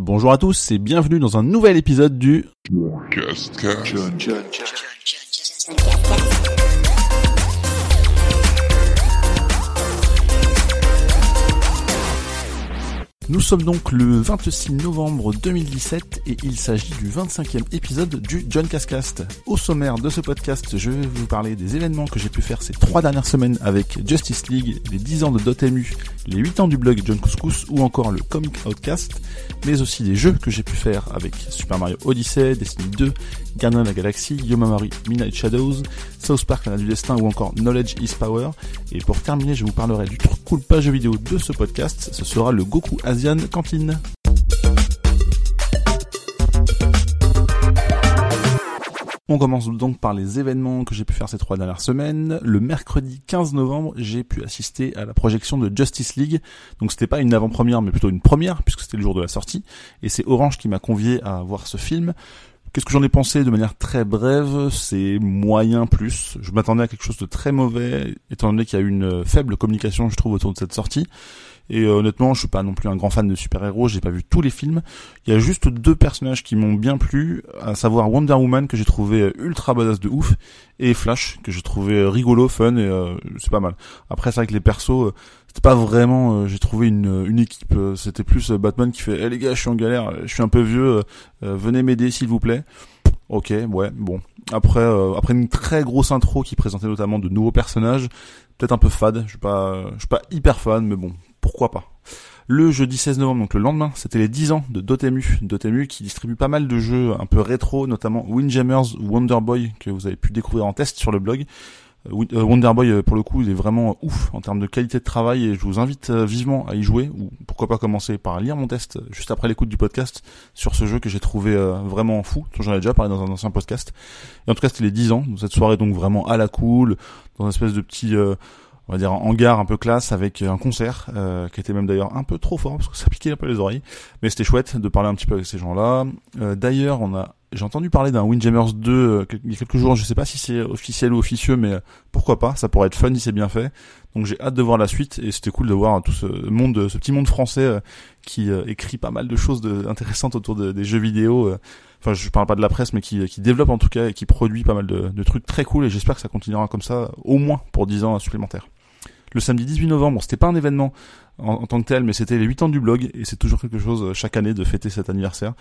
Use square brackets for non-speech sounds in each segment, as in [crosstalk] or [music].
Bonjour à tous et bienvenue dans un nouvel épisode du Nous sommes donc le 26 novembre 2017 et il s'agit du 25e épisode du John Cascast. Au sommaire de ce podcast, je vais vous parler des événements que j'ai pu faire ces trois dernières semaines avec Justice League, les 10 ans de Dotemu, les 8 ans du blog John Couscous ou encore le Comic Outcast, mais aussi des jeux que j'ai pu faire avec Super Mario Odyssey, Destiny 2, Guardian of la Galaxie, Yomamari Midnight Shadows, South Park La du Destin ou encore Knowledge is Power. Et pour terminer, je vous parlerai du truc cool pas jeu vidéo de ce podcast, ce sera le Goku Asian Cantine. On commence donc par les événements que j'ai pu faire ces trois dernières semaines. Le mercredi 15 novembre, j'ai pu assister à la projection de Justice League. Donc c'était pas une avant-première, mais plutôt une première, puisque c'était le jour de la sortie. Et c'est Orange qui m'a convié à voir ce film. Qu'est-ce que j'en ai pensé de manière très brève? C'est moyen plus. Je m'attendais à quelque chose de très mauvais, étant donné qu'il y a eu une faible communication, je trouve, autour de cette sortie. Et euh, honnêtement, je suis pas non plus un grand fan de super-héros, j'ai pas vu tous les films. Il y a juste deux personnages qui m'ont bien plu, à savoir Wonder Woman que j'ai trouvé ultra badass de ouf et Flash que j'ai trouvé rigolo, fun et euh, c'est pas mal. Après vrai que les persos euh, c'était pas vraiment j'ai trouvé une, une équipe, c'était plus Batman qui fait "Eh les gars, je suis en galère, je suis un peu vieux, venez m'aider s'il vous plaît." OK, ouais, bon. Après après une très grosse intro qui présentait notamment de nouveaux personnages, peut-être un peu fade, je suis pas je suis pas hyper fan mais bon, pourquoi pas. Le jeudi 16 novembre, donc le lendemain, c'était les 10 ans de Dotemu. Dotemu qui distribue pas mal de jeux un peu rétro, notamment Windjammers Wonder Boy que vous avez pu découvrir en test sur le blog. Euh, euh, Wonder Boy, euh, pour le coup, il est vraiment ouf en termes de qualité de travail et je vous invite vivement à y jouer ou pourquoi pas commencer par lire mon test juste après l'écoute du podcast sur ce jeu que j'ai trouvé vraiment fou. J'en ai déjà parlé dans un ancien podcast. Et en tout cas, c'était les 10 ans. Cette soirée donc vraiment à la cool, dans une espèce de petit on va dire en hangar un peu classe avec un concert euh, qui était même d'ailleurs un peu trop fort parce que ça piquait un peu les oreilles. Mais c'était chouette de parler un petit peu avec ces gens-là. Euh, d'ailleurs on a j'ai entendu parler d'un Windjammers 2 euh, il y a quelques jours. Je sais pas si c'est officiel ou officieux mais pourquoi pas. Ça pourrait être fun si c'est bien fait. Donc j'ai hâte de voir la suite. Et c'était cool de voir tout ce monde ce petit monde français qui écrit pas mal de choses intéressantes autour des jeux vidéo enfin je parle pas de la presse mais qui, qui développe en tout cas et qui produit pas mal de, de trucs très cool. Et j'espère que ça continuera comme ça au moins pour 10 ans supplémentaires le samedi 18 novembre. C'était pas un événement en, tant que tel, mais c'était les 8 ans du blog et c'est toujours quelque chose euh, chaque année de fêter cet anniversaire.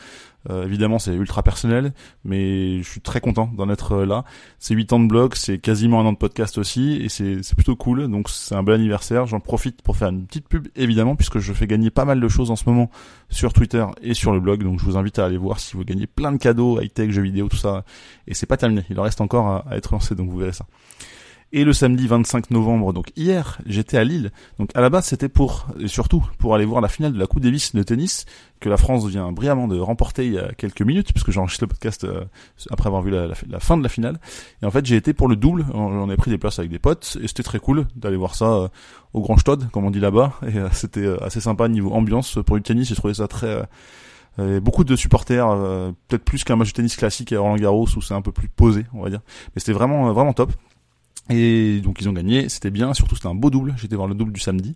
Euh, évidemment, c'est ultra personnel, mais je suis très content d'en être euh, là. C'est 8 ans de blog, c'est quasiment un an de podcast aussi et c'est plutôt cool. Donc c'est un bel anniversaire. J'en profite pour faire une petite pub évidemment puisque je fais gagner pas mal de choses en ce moment sur Twitter et sur le blog. Donc je vous invite à aller voir si vous gagnez plein de cadeaux, high tech, jeux vidéo, tout ça. Et c'est pas terminé. Il en reste encore à, à être lancé, donc vous verrez ça. Et le samedi 25 novembre, donc hier, j'étais à Lille. Donc à la base, c'était pour, et surtout, pour aller voir la finale de la Coupe Davis de tennis, que la France vient brillamment de remporter il y a quelques minutes, puisque j'enregistre le podcast euh, après avoir vu la, fin de la finale. Et en fait, j'ai été pour le double. On a pris des places avec des potes, et c'était très cool d'aller voir ça euh, au Grand Stade, comme on dit là-bas. Et euh, c'était assez sympa niveau ambiance. Pour du tennis, j'ai trouvé ça très... beaucoup de supporters, peut-être plus qu'un match de tennis classique à Roland Garros où c'est un peu plus posé, on va dire. Mais c'était vraiment vraiment top. Et donc ils ont gagné, c'était bien, surtout c'était un beau double, j'étais voir le double du samedi.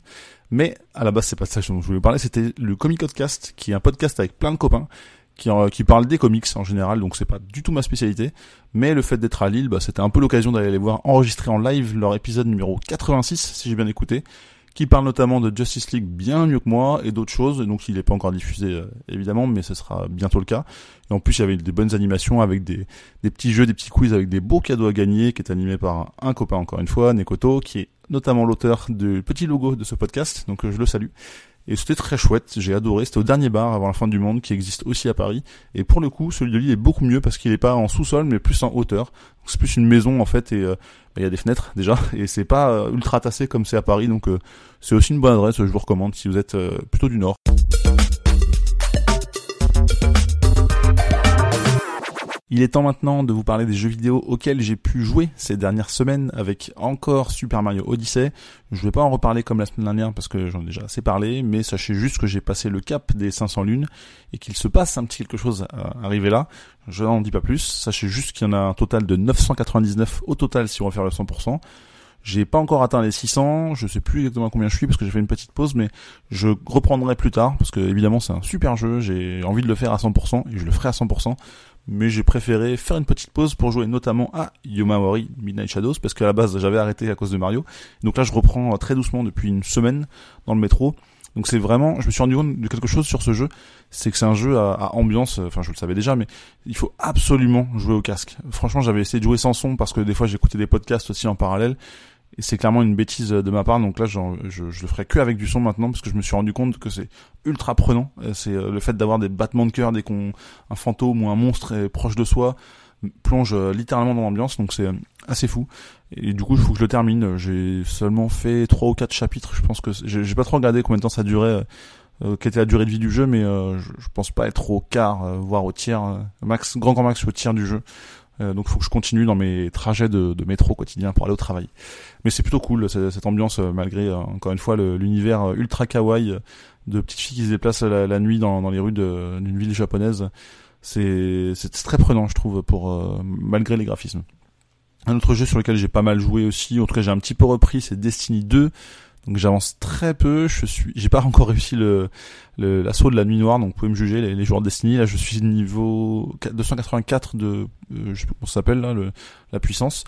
Mais à la base c'est pas ça dont je voulais parler, c'était le Comic Podcast, qui est un podcast avec plein de copains, qui, euh, qui parle des comics en général, donc c'est pas du tout ma spécialité. Mais le fait d'être à Lille, bah, c'était un peu l'occasion d'aller les voir enregistrer en live leur épisode numéro 86, si j'ai bien écouté qui parle notamment de Justice League bien mieux que moi et d'autres choses. Donc il n'est pas encore diffusé euh, évidemment, mais ce sera bientôt le cas. Et en plus il y avait des bonnes animations avec des, des petits jeux, des petits quiz avec des beaux cadeaux à gagner, qui est animé par un copain encore une fois, Nekoto, qui est notamment l'auteur du petit logo de ce podcast. Donc euh, je le salue. Et c'était très chouette, j'ai adoré. C'était au dernier bar avant la fin du monde qui existe aussi à Paris. Et pour le coup, celui de Lille est beaucoup mieux parce qu'il est pas en sous-sol mais plus en hauteur. C'est plus une maison en fait et euh, bah, il y a des fenêtres déjà [laughs] et c'est pas euh, ultra tassé comme c'est à Paris. Donc euh, c'est aussi une bonne adresse. Je vous recommande si vous êtes plutôt du nord. Il est temps maintenant de vous parler des jeux vidéo auxquels j'ai pu jouer ces dernières semaines avec encore Super Mario Odyssey. Je vais pas en reparler comme la semaine dernière parce que j'en ai déjà assez parlé, mais sachez juste que j'ai passé le cap des 500 lunes et qu'il se passe un petit quelque chose à arriver là. Je n'en dis pas plus. Sachez juste qu'il y en a un total de 999 au total si on va faire le 100%. J'ai pas encore atteint les 600, je sais plus exactement combien je suis parce que j'ai fait une petite pause, mais je reprendrai plus tard parce que évidemment c'est un super jeu, j'ai envie de le faire à 100% et je le ferai à 100%, mais j'ai préféré faire une petite pause pour jouer notamment à Yomawari Midnight Shadows parce qu'à la base j'avais arrêté à cause de Mario. Donc là je reprends très doucement depuis une semaine dans le métro. Donc c'est vraiment, je me suis rendu compte de quelque chose sur ce jeu, c'est que c'est un jeu à, à, ambiance, enfin je le savais déjà, mais il faut absolument jouer au casque. Franchement j'avais essayé de jouer sans son parce que des fois j'écoutais des podcasts aussi en parallèle et c'est clairement une bêtise de ma part, donc là je, je, le ferai que avec du son maintenant parce que je me suis rendu compte que c'est ultra prenant. C'est euh, le fait d'avoir des battements de cœur dès qu'on un fantôme ou un monstre est proche de soi plonge euh, littéralement dans l'ambiance, donc c'est euh, assez fou. Et du coup, il faut que je le termine. J'ai seulement fait trois ou quatre chapitres. Je pense que j'ai pas trop regardé combien de temps ça durait, euh, quelle était la durée de vie du jeu, mais je, pense pas être au quart, voire au tiers, max, grand grand max au tiers du jeu. Euh, donc faut que je continue dans mes trajets de, de métro quotidien pour aller au travail. Mais c'est plutôt cool cette ambiance euh, malgré euh, encore une fois l'univers ultra kawaii de petites filles qui se déplacent la, nuit dans, dans les rues d'une ville japonaise. C'est très prenant je trouve pour malgré les graphismes. Un autre jeu sur lequel j'ai pas mal joué aussi, en tout cas j'ai un petit peu repris, c'est Destiny 2. Donc j'avance très peu, je suis, j'ai pas encore réussi le l'assaut de la nuit noire, donc vous pouvez me juger les, joueurs de Destiny. Là, je suis niveau 284 de, euh, je sais pas comment ça s'appelle là, le, la puissance.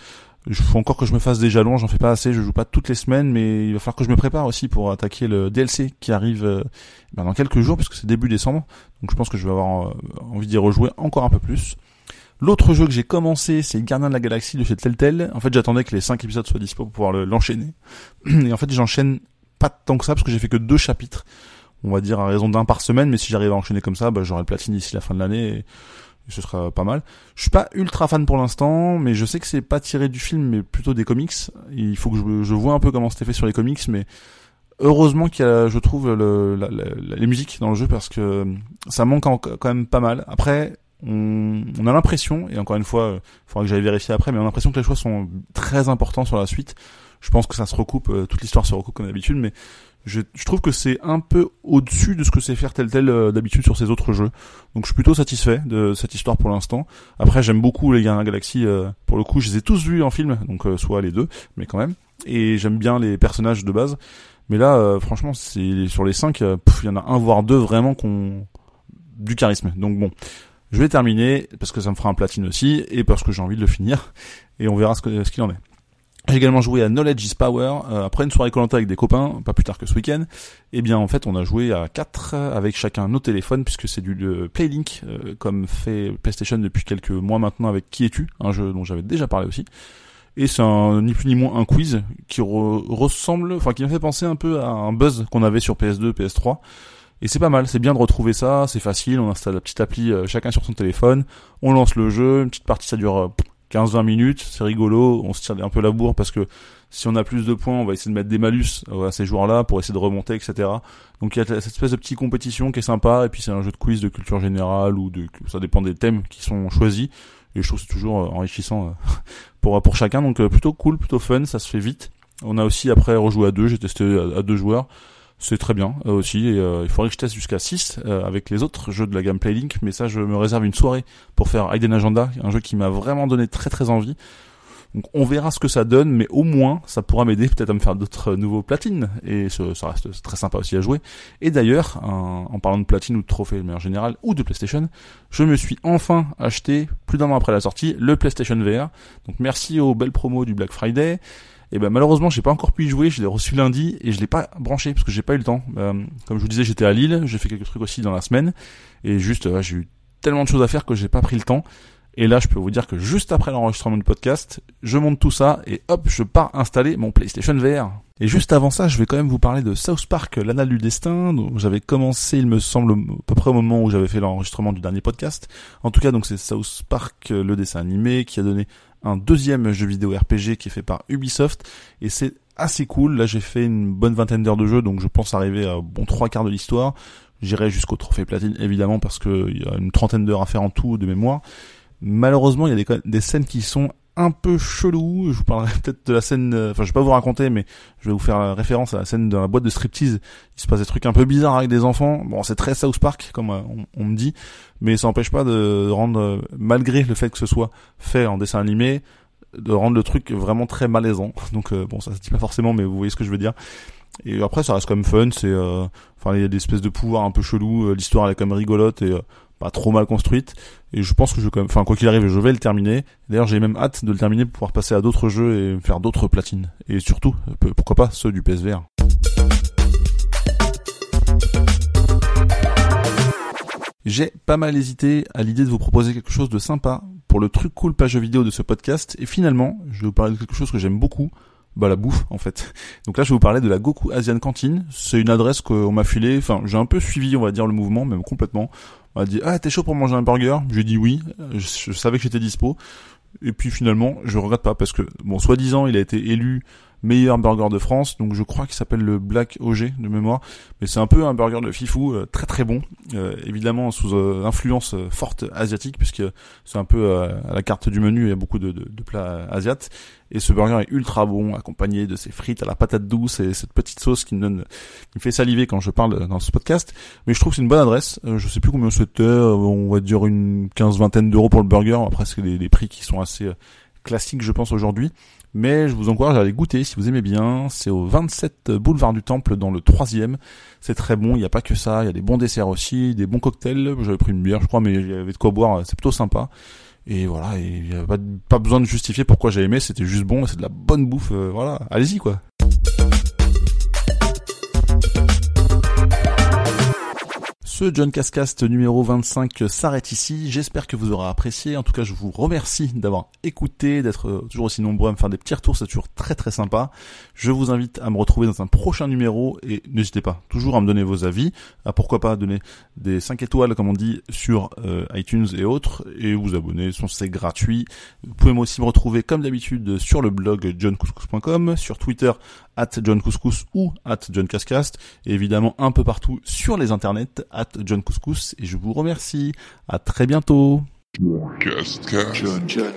Il faut encore que je me fasse des jalons, j'en fais pas assez, je joue pas toutes les semaines, mais il va falloir que je me prépare aussi pour attaquer le DLC qui arrive euh, ben, dans quelques jours, puisque c'est début décembre. Donc je pense que je vais avoir euh, envie d'y rejouer encore un peu plus. L'autre jeu que j'ai commencé, c'est Gardien de la Galaxie de chez Telltale. En fait, j'attendais que les 5 épisodes soient dispo pour pouvoir l'enchaîner. [clears throat] Et en fait, j'enchaîne pas tant que ça parce que j'ai fait que deux chapitres. On va dire à raison d'un par semaine, mais si j'arrive à enchaîner comme ça, bah, j'aurai le platine d'ici la fin de l'année et ce sera pas mal. Je suis pas ultra fan pour l'instant, mais je sais que c'est pas tiré du film, mais plutôt des comics. Il faut que je, vois un peu comment c'était fait sur les comics, mais heureusement qu'il y a, je trouve, le, les musiques dans le jeu parce que ça manque quand même pas mal. Après, on, on a l'impression, et encore une fois, il faudra que j'aille vérifier après, mais on a l'impression que les choix sont très importants sur la suite. Je pense que ça se recoupe, euh, toute l'histoire se recoupe comme d'habitude, mais je, je, trouve que c'est un peu au-dessus de ce que c'est faire tel tel euh, d'habitude sur ces autres jeux. Donc je suis plutôt satisfait de cette histoire pour l'instant. Après j'aime beaucoup les Gardiens Galaxy. Euh, pour le coup, je les ai tous vus en film, donc soit les deux, mais quand même. Et j'aime bien les personnages de base. Mais là, franchement, c'est sur les cinq, il y en a un voire deux vraiment qu'on du charisme. Donc bon, je vais terminer parce que ça me fera un platine aussi et parce que j'ai envie de le finir [laughs] et on verra ce qu'il ce en est. J'ai également joué à Knowledge is Power euh, après une soirée collante avec des copains, pas plus tard que ce week-end. Eh bien en fait on a joué à 4 avec chacun nos téléphones puisque c'est du Playlink euh, comme fait PlayStation depuis quelques mois maintenant avec Qui es-tu, un jeu dont j'avais déjà parlé aussi. Et c'est ni plus ni moins un quiz qui ressemble, enfin qui m'a fait penser un peu à un buzz qu'on avait sur PS2, PS3 et c'est pas mal, c'est bien de retrouver ça, c'est facile, on installe la petite appli euh, chacun sur son téléphone, on lance le jeu, une petite partie ça dure 15-20 euh, minutes, c'est rigolo, on se tire un peu la bourre parce que si on a plus de points, on va essayer de mettre des malus euh, à ces joueurs-là pour essayer de remonter, etc. Donc il y a cette espèce de petite compétition qui est sympa, et puis c'est un jeu de quiz de culture générale ou de ça dépend des thèmes qui sont choisis. Et je trouve c'est toujours enrichissant [laughs] pour pour chacun, donc plutôt cool, plutôt fun, ça se fait vite. On a aussi après rejoué à deux, j'ai testé à deux joueurs c'est très bien euh, aussi euh, il faudrait que je teste jusqu'à 6 euh, avec les autres jeux de la gamme Playlink mais ça je me réserve une soirée pour faire Hidden Agenda un jeu qui m'a vraiment donné très très envie. Donc on verra ce que ça donne mais au moins ça pourra m'aider peut-être à me faire d'autres nouveaux platines et ça reste très sympa aussi à jouer. Et d'ailleurs en parlant de platine ou de trophée de manière générale ou de PlayStation je me suis enfin acheté plus d'un an après la sortie le PlayStation VR donc merci aux belles promos du Black Friday et ben malheureusement j'ai pas encore pu y jouer, je l'ai reçu lundi et je l'ai pas branché parce que j'ai pas eu le temps. Euh, comme je vous disais j'étais à Lille, j'ai fait quelques trucs aussi dans la semaine et juste j'ai eu tellement de choses à faire que j'ai pas pris le temps. Et là je peux vous dire que juste après l'enregistrement du podcast, je monte tout ça et hop je pars installer mon PlayStation VR. Et juste avant ça, je vais quand même vous parler de South Park, l'anal du destin, dont j'avais commencé, il me semble, à peu près au moment où j'avais fait l'enregistrement du dernier podcast. En tout cas, donc c'est South Park, le dessin animé, qui a donné un deuxième jeu vidéo RPG qui est fait par Ubisoft et c'est assez cool. Là, j'ai fait une bonne vingtaine d'heures de jeu, donc je pense arriver à bon trois quarts de l'histoire. J'irai jusqu'au trophée platine évidemment parce qu'il y a une trentaine d'heures à faire en tout de mémoire. Malheureusement, il y a des, des scènes qui sont un peu chelou. Je vous parlerai [laughs] peut-être de la scène, euh, enfin je vais pas vous raconter, mais je vais vous faire référence à la scène de la boîte de striptease. Il se passe des trucs un peu bizarres avec des enfants. Bon, c'est très South Park, comme euh, on, me dit, mais ça n'empêche pas de rendre, euh, malgré le fait que ce soit fait en dessin animé, de rendre le truc vraiment très malaisant. [laughs] Donc euh, bon, ça se dit pas forcément, mais vous voyez ce que je veux dire. Et après, ça reste quand même fun. C'est, euh, enfin, il y a des espèces de pouvoirs un peu chelous. Euh, l'histoire elle est quand même rigolote et trop mal construite. Et je pense que je quand même, enfin, quoi qu'il arrive, je vais le terminer. D'ailleurs, j'ai même hâte de le terminer pour pouvoir passer à d'autres jeux et faire d'autres platines. Et surtout, pourquoi pas ceux du PSVR. J'ai pas mal hésité à l'idée de vous proposer quelque chose de sympa pour le truc cool page vidéo de ce podcast et finalement je vais vous parler de quelque chose que j'aime beaucoup, bah la bouffe en fait. Donc là je vais vous parler de la Goku Asian Canteen, c'est une adresse qu'on m'a filée, enfin j'ai un peu suivi on va dire le mouvement même complètement. M'a dit ah t'es chaud pour manger un burger? J'ai dit oui, je, savais que j'étais dispo. Et puis finalement je regrette pas parce que bon soi-disant il a été élu meilleur burger de France. Donc je crois qu'il s'appelle le Black OG de mémoire. Mais c'est un peu un burger de fifou, euh, très très bon. Euh, évidemment sous euh, influence forte asiatique, puisque c'est un peu à la carte du menu, il y a beaucoup de, de, de plats asiates. Et ce burger est ultra bon, accompagné de ses frites à la patate douce et cette petite sauce qui me donne, qui me fait saliver quand je parle dans ce podcast. Mais je trouve que c'est une bonne adresse. je sais plus combien c'était, on va dire une quinze vingtaine d'euros pour le burger. Après c'est des, des prix qui sont assez classiques, je pense aujourd'hui. Mais je vous encourage à aller goûter si vous aimez bien. C'est au 27 boulevard du Temple dans le troisième. C'est très bon. Il n'y a pas que ça. Il y a des bons desserts aussi, des bons cocktails. J'avais pris une bière, je crois, mais il y avait de quoi boire. C'est plutôt sympa. Et voilà, il n'y a pas, pas, besoin de justifier pourquoi j'ai aimé. C'était juste bon. C'est de la bonne bouffe. Euh, voilà, allez-y quoi. Ce John Cascast numéro 25 s'arrête ici. J'espère que vous aurez apprécié. En tout cas, je vous remercie d'avoir écouté, d'être euh, toujours aussi nombreux à me faire des petits retours. C'est toujours très très sympa. Je vous invite à me retrouver dans un prochain numéro et n'hésitez pas toujours à me donner vos avis. À pourquoi pas donner des 5 étoiles, comme on dit, sur euh, iTunes et autres et vous abonner. C'est gratuit. Vous pouvez aussi me retrouver comme d'habitude sur le blog johncouscous.com, sur Twitter at John Couscous ou at John Cascast, et évidemment un peu partout sur les internets at John Couscous, et je vous remercie. À très bientôt. John